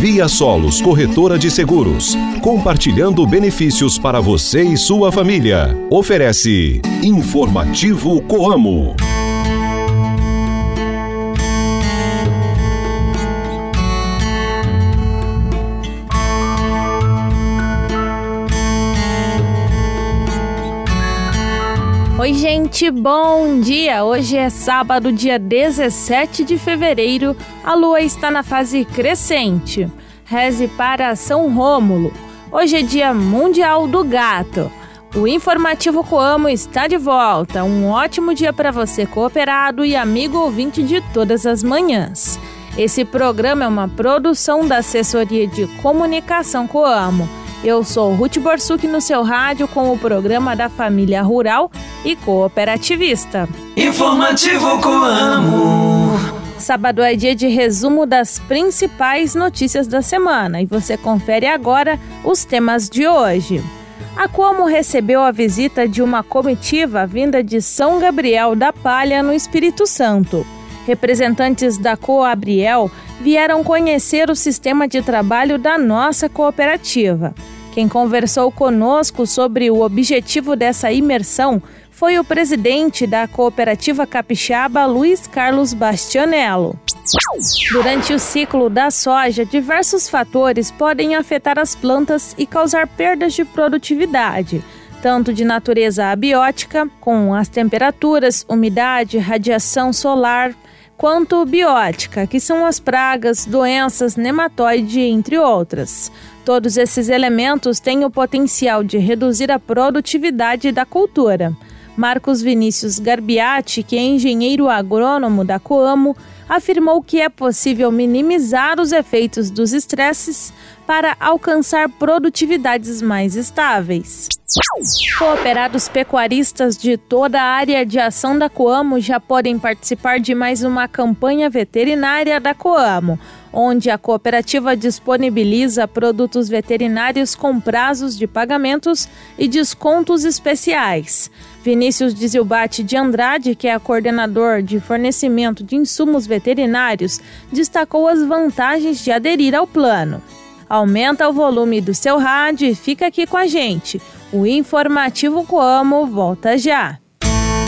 Via Solos Corretora de Seguros, compartilhando benefícios para você e sua família. Oferece Informativo Coamo. Oi, gente, bom dia! Hoje é sábado, dia 17 de fevereiro. A lua está na fase crescente. Reze para São Rômulo. Hoje é dia mundial do gato. O informativo Coamo está de volta. Um ótimo dia para você, cooperado e amigo ouvinte de todas as manhãs. Esse programa é uma produção da Assessoria de Comunicação Coamo eu sou Ruth Borsuk no seu rádio com o programa da família rural e cooperativista. Informativo Coamo. Sábado é dia de resumo das principais notícias da semana e você confere agora os temas de hoje. A Como recebeu a visita de uma comitiva vinda de São Gabriel da Palha, no Espírito Santo. Representantes da Coabriel vieram conhecer o sistema de trabalho da nossa cooperativa. Quem conversou conosco sobre o objetivo dessa imersão foi o presidente da Cooperativa Capixaba, Luiz Carlos Bastianello. Durante o ciclo da soja, diversos fatores podem afetar as plantas e causar perdas de produtividade, tanto de natureza abiótica, com as temperaturas, umidade, radiação solar, quanto biótica, que são as pragas, doenças, nematóide, entre outras. Todos esses elementos têm o potencial de reduzir a produtividade da cultura. Marcos Vinícius Garbiati, que é engenheiro agrônomo da Coamo, afirmou que é possível minimizar os efeitos dos estresses para alcançar produtividades mais estáveis. Cooperados pecuaristas de toda a área de ação da Coamo já podem participar de mais uma campanha veterinária da Coamo, onde a cooperativa disponibiliza produtos veterinários com prazos de pagamentos e descontos especiais. Vinícius Dizilbate de Andrade, que é coordenador de fornecimento de insumos veterinários, destacou as vantagens de aderir ao plano. Aumenta o volume do seu rádio e fica aqui com a gente. O informativo Coamo volta já.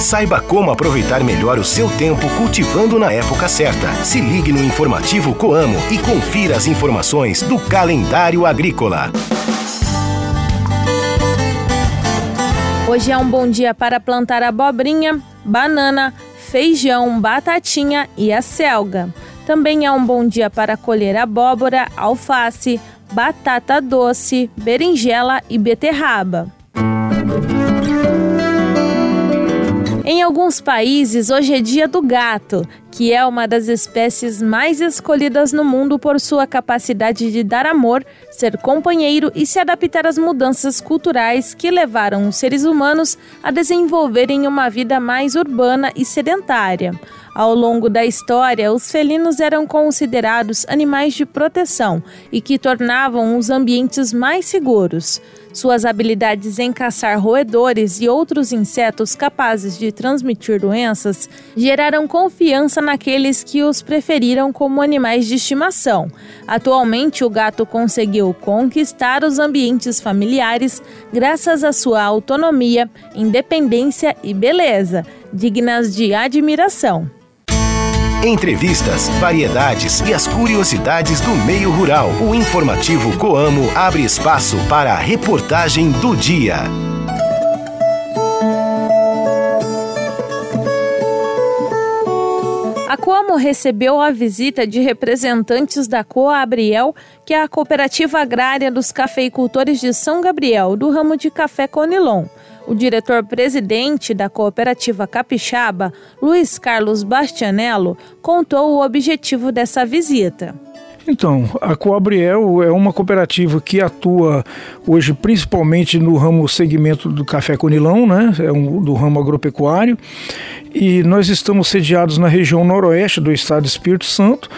Saiba como aproveitar melhor o seu tempo cultivando na época certa. Se ligue no informativo Coamo e confira as informações do calendário agrícola. Hoje é um bom dia para plantar abobrinha, banana, feijão, batatinha e a selga. Também é um bom dia para colher abóbora, alface, batata doce, berinjela e beterraba. Em alguns países, hoje é dia do gato, que é uma das espécies mais escolhidas no mundo por sua capacidade de dar amor, ser companheiro e se adaptar às mudanças culturais que levaram os seres humanos a desenvolverem uma vida mais urbana e sedentária. Ao longo da história, os felinos eram considerados animais de proteção e que tornavam os ambientes mais seguros. Suas habilidades em caçar roedores e outros insetos capazes de transmitir doenças geraram confiança naqueles que os preferiram como animais de estimação. Atualmente, o gato conseguiu conquistar os ambientes familiares graças à sua autonomia, independência e beleza, dignas de admiração. Entrevistas, variedades e as curiosidades do meio rural. O informativo Coamo abre espaço para a reportagem do dia. A Coamo recebeu a visita de representantes da Coabriel, que é a cooperativa agrária dos cafeicultores de São Gabriel, do ramo de café Conilon. O diretor-presidente da cooperativa Capixaba, Luiz Carlos Bastianello, contou o objetivo dessa visita. Então, a Coabriel é uma cooperativa que atua hoje principalmente no ramo segmento do café conilão, né? É um, do ramo agropecuário. E nós estamos sediados na região noroeste do estado do Espírito Santo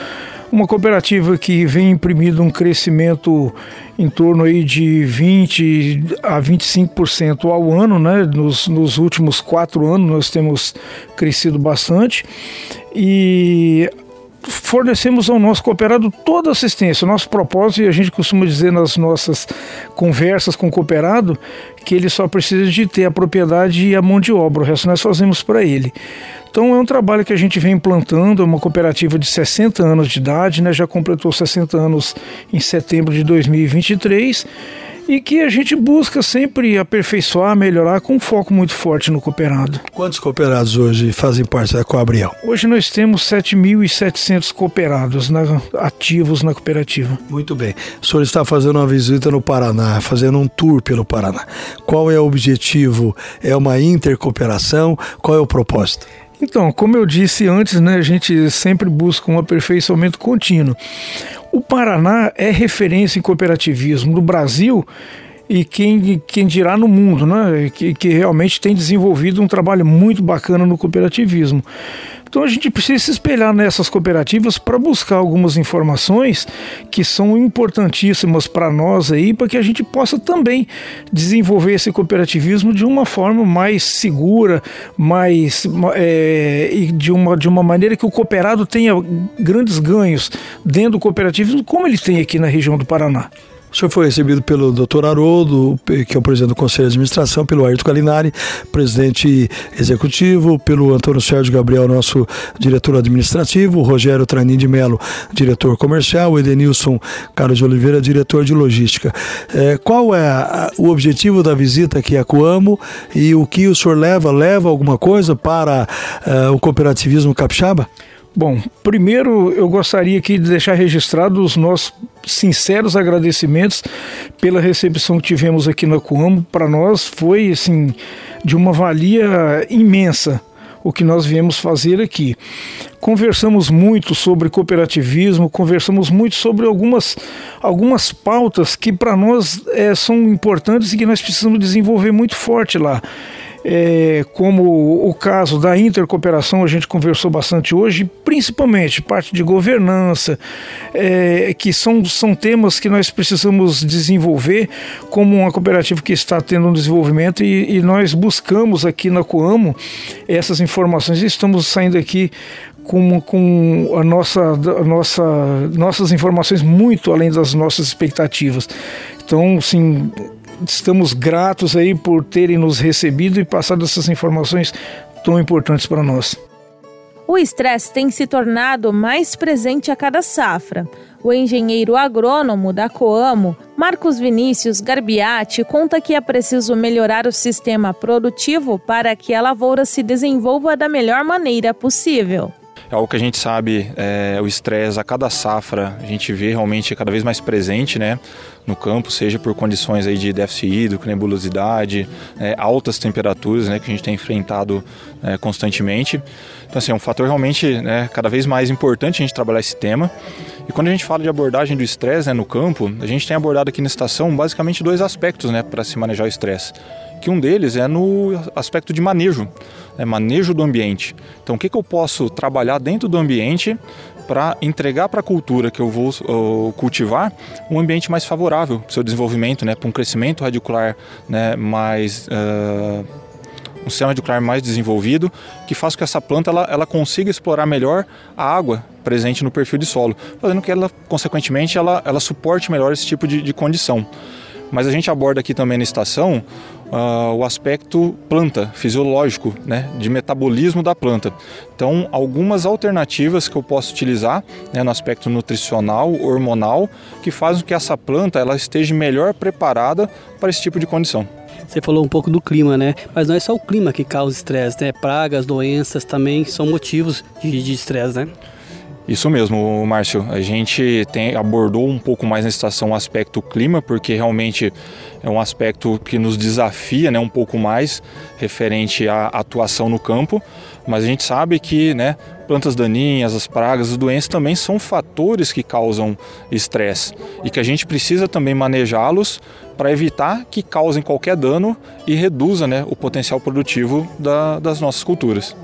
uma cooperativa que vem imprimindo um crescimento em torno aí de 20 a 25% ao ano, né? Nos, nos últimos quatro anos nós temos crescido bastante e fornecemos ao nosso cooperado toda a assistência. O nosso propósito, e a gente costuma dizer nas nossas conversas com o cooperado, que ele só precisa de ter a propriedade e a mão de obra, o resto nós fazemos para ele. Então é um trabalho que a gente vem implantando, é uma cooperativa de 60 anos de idade, né, já completou 60 anos em setembro de 2023 e que a gente busca sempre aperfeiçoar, melhorar com um foco muito forte no cooperado. Quantos cooperados hoje fazem parte da Coabriel? Hoje nós temos 7.700 cooperados na, ativos na cooperativa. Muito bem. O senhor está fazendo uma visita no Paraná, fazendo um tour pelo Paraná. Qual é o objetivo? É uma intercooperação? Qual é o propósito? Então, como eu disse antes, né, a gente sempre busca um aperfeiçoamento contínuo. O Paraná é referência em cooperativismo no Brasil e quem, quem dirá no mundo, né? Que, que realmente tem desenvolvido um trabalho muito bacana no cooperativismo. Então a gente precisa se espelhar nessas cooperativas para buscar algumas informações que são importantíssimas para nós aí, para que a gente possa também desenvolver esse cooperativismo de uma forma mais segura, mais é, e de uma, de uma maneira que o cooperado tenha grandes ganhos dentro do cooperativismo, como ele tem aqui na região do Paraná. O senhor foi recebido pelo Dr. Haroldo, que é o presidente do Conselho de Administração, pelo Ayrton Calinari, presidente executivo, pelo Antônio Sérgio Gabriel, nosso diretor administrativo, Rogério Tranin de Melo, diretor comercial, Edenilson Carlos de Oliveira, diretor de logística. É, qual é a, o objetivo da visita aqui a Coamo e o que o senhor leva? Leva alguma coisa para uh, o cooperativismo capixaba? Bom, primeiro eu gostaria aqui de deixar registrado os nossos sinceros agradecimentos pela recepção que tivemos aqui na Coamo. Para nós foi assim de uma valia imensa o que nós viemos fazer aqui. Conversamos muito sobre cooperativismo, conversamos muito sobre algumas, algumas pautas que para nós é, são importantes e que nós precisamos desenvolver muito forte lá é, como o caso da intercooperação, a gente conversou bastante hoje, principalmente parte de governança, é, que são, são temas que nós precisamos desenvolver como uma cooperativa que está tendo um desenvolvimento e, e nós buscamos aqui na Coamo essas informações e estamos saindo aqui com, com a nossa, a nossa, nossas informações muito além das nossas expectativas. Então, sim, estamos gratos aí por terem nos recebido e passado essas informações tão importantes para nós. O estresse tem se tornado mais presente a cada safra. O engenheiro agrônomo da Coamo, Marcos Vinícius Garbiati, conta que é preciso melhorar o sistema produtivo para que a lavoura se desenvolva da melhor maneira possível. É algo que a gente sabe, é, o estresse a cada safra, a gente vê realmente cada vez mais presente né, no campo, seja por condições aí de déficit hídrico, nebulosidade, é, altas temperaturas né, que a gente tem enfrentado é, constantemente. Então, assim, é um fator realmente né, cada vez mais importante a gente trabalhar esse tema. E quando a gente fala de abordagem do estresse né, no campo, a gente tem abordado aqui na estação basicamente dois aspectos né, para se manejar o estresse. Que um deles é no aspecto de manejo, né, manejo do ambiente. Então, o que, que eu posso trabalhar dentro do ambiente para entregar para a cultura que eu vou uh, cultivar um ambiente mais favorável para o seu desenvolvimento, né, para um crescimento radicular né, mais. Uh, um sistema radicular mais desenvolvido, que faz com que essa planta ela, ela consiga explorar melhor a água presente no perfil de solo, fazendo que ela, consequentemente, ela, ela suporte melhor esse tipo de, de condição. Mas a gente aborda aqui também na estação uh, o aspecto planta, fisiológico, né, de metabolismo da planta. Então, algumas alternativas que eu posso utilizar né, no aspecto nutricional, hormonal, que fazem com que essa planta ela esteja melhor preparada para esse tipo de condição. Você falou um pouco do clima, né? Mas não é só o clima que causa estresse, né? Pragas, doenças também são motivos de estresse, né? Isso mesmo, Márcio. A gente tem, abordou um pouco mais na estação o aspecto clima, porque realmente é um aspecto que nos desafia né, um pouco mais referente à atuação no campo, mas a gente sabe que né, plantas daninhas, as pragas, as doenças também são fatores que causam estresse e que a gente precisa também manejá-los para evitar que causem qualquer dano e reduza né, o potencial produtivo da, das nossas culturas.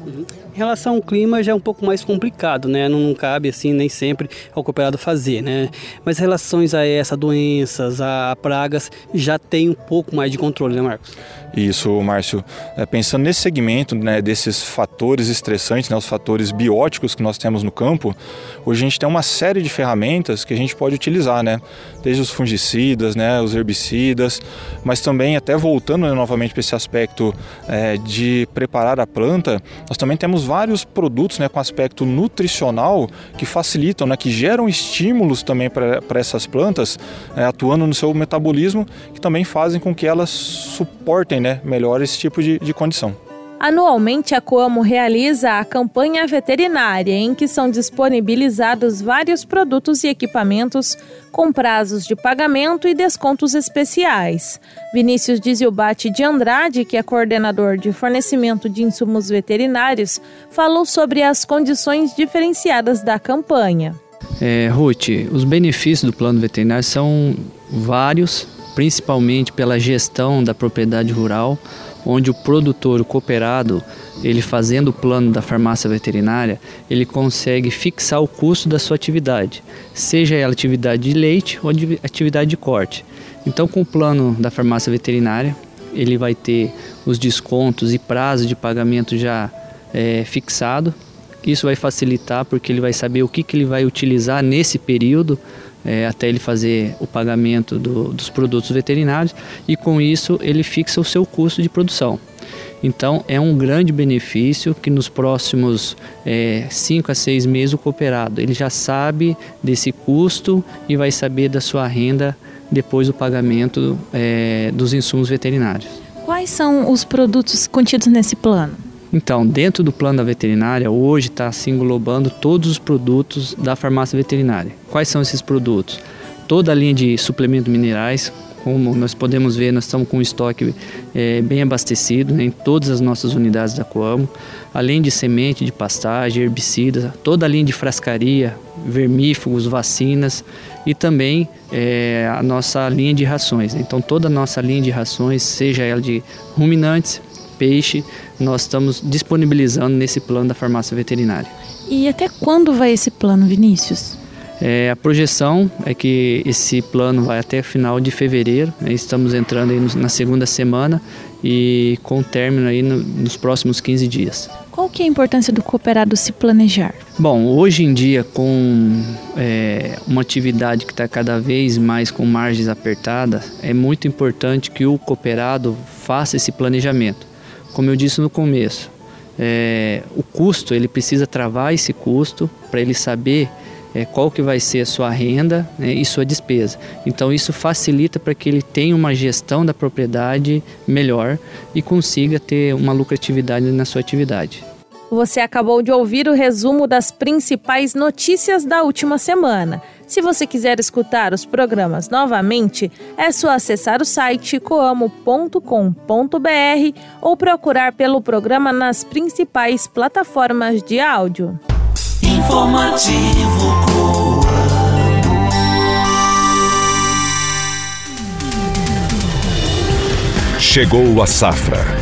Em relação ao clima já é um pouco mais complicado, né? Não, cabe assim nem sempre ao cooperado fazer, né? Mas relações a essa doenças, a pragas, já tem um pouco mais de controle, né, Marcos? Isso, Márcio. É, pensando nesse segmento, né, desses fatores estressantes, né, os fatores bióticos que nós temos no campo, hoje a gente tem uma série de ferramentas que a gente pode utilizar, né? Desde os fungicidas, né, os herbicidas, mas também até voltando né, novamente para esse aspecto é, de preparar a planta, nós também temos vários produtos, né, com aspecto nutricional que facilitam, né, que geram estímulos também para essas plantas, é, atuando no seu metabolismo, que também fazem com que elas suportem né, melhor esse tipo de, de condição. Anualmente, a Coamo realiza a campanha veterinária, em que são disponibilizados vários produtos e equipamentos com prazos de pagamento e descontos especiais. Vinícius Dizilbati de Andrade, que é coordenador de fornecimento de insumos veterinários, falou sobre as condições diferenciadas da campanha. É, Ruth, os benefícios do plano veterinário são vários, principalmente pela gestão da propriedade rural, onde o produtor, o cooperado, ele fazendo o plano da farmácia veterinária, ele consegue fixar o custo da sua atividade, seja ela atividade de leite ou de atividade de corte. Então, com o plano da farmácia veterinária, ele vai ter os descontos e prazo de pagamento já é, fixado. Isso vai facilitar porque ele vai saber o que, que ele vai utilizar nesse período é, até ele fazer o pagamento do, dos produtos veterinários e com isso ele fixa o seu custo de produção. Então é um grande benefício que nos próximos 5 é, a 6 meses o cooperado ele já sabe desse custo e vai saber da sua renda depois do pagamento é, dos insumos veterinários. Quais são os produtos contidos nesse plano? Então, dentro do plano da veterinária, hoje está se englobando todos os produtos da farmácia veterinária. Quais são esses produtos? Toda a linha de suplementos minerais, como nós podemos ver, nós estamos com um estoque é, bem abastecido né, em todas as nossas unidades da Coamo, além de semente, de pastagem, herbicidas, toda a linha de frascaria, vermífugos, vacinas e também é, a nossa linha de rações. Então toda a nossa linha de rações, seja ela de ruminantes, peixe, nós estamos disponibilizando nesse plano da farmácia veterinária. E até quando vai esse plano, Vinícius? É, a projeção é que esse plano vai até final de fevereiro. Né? Estamos entrando aí na segunda semana e com término aí no, nos próximos 15 dias. Qual que é a importância do cooperado se planejar? Bom, hoje em dia com é, uma atividade que está cada vez mais com margens apertadas, é muito importante que o cooperado faça esse planejamento como eu disse no começo, é, o custo, ele precisa travar esse custo para ele saber é, qual que vai ser a sua renda né, e sua despesa. Então isso facilita para que ele tenha uma gestão da propriedade melhor e consiga ter uma lucratividade na sua atividade. Você acabou de ouvir o resumo das principais notícias da última semana. Se você quiser escutar os programas novamente, é só acessar o site coamo.com.br ou procurar pelo programa nas principais plataformas de áudio. Informativo Coamo. Chegou a safra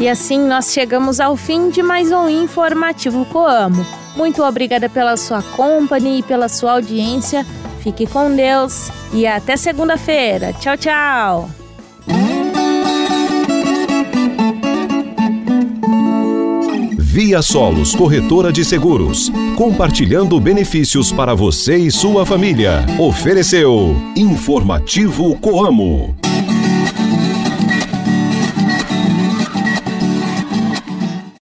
E assim nós chegamos ao fim de mais um informativo Coamo. Muito obrigada pela sua companhia e pela sua audiência. Fique com Deus e até segunda-feira. Tchau, tchau. Via Solos Corretora de Seguros, compartilhando benefícios para você e sua família. Ofereceu Informativo Coamo.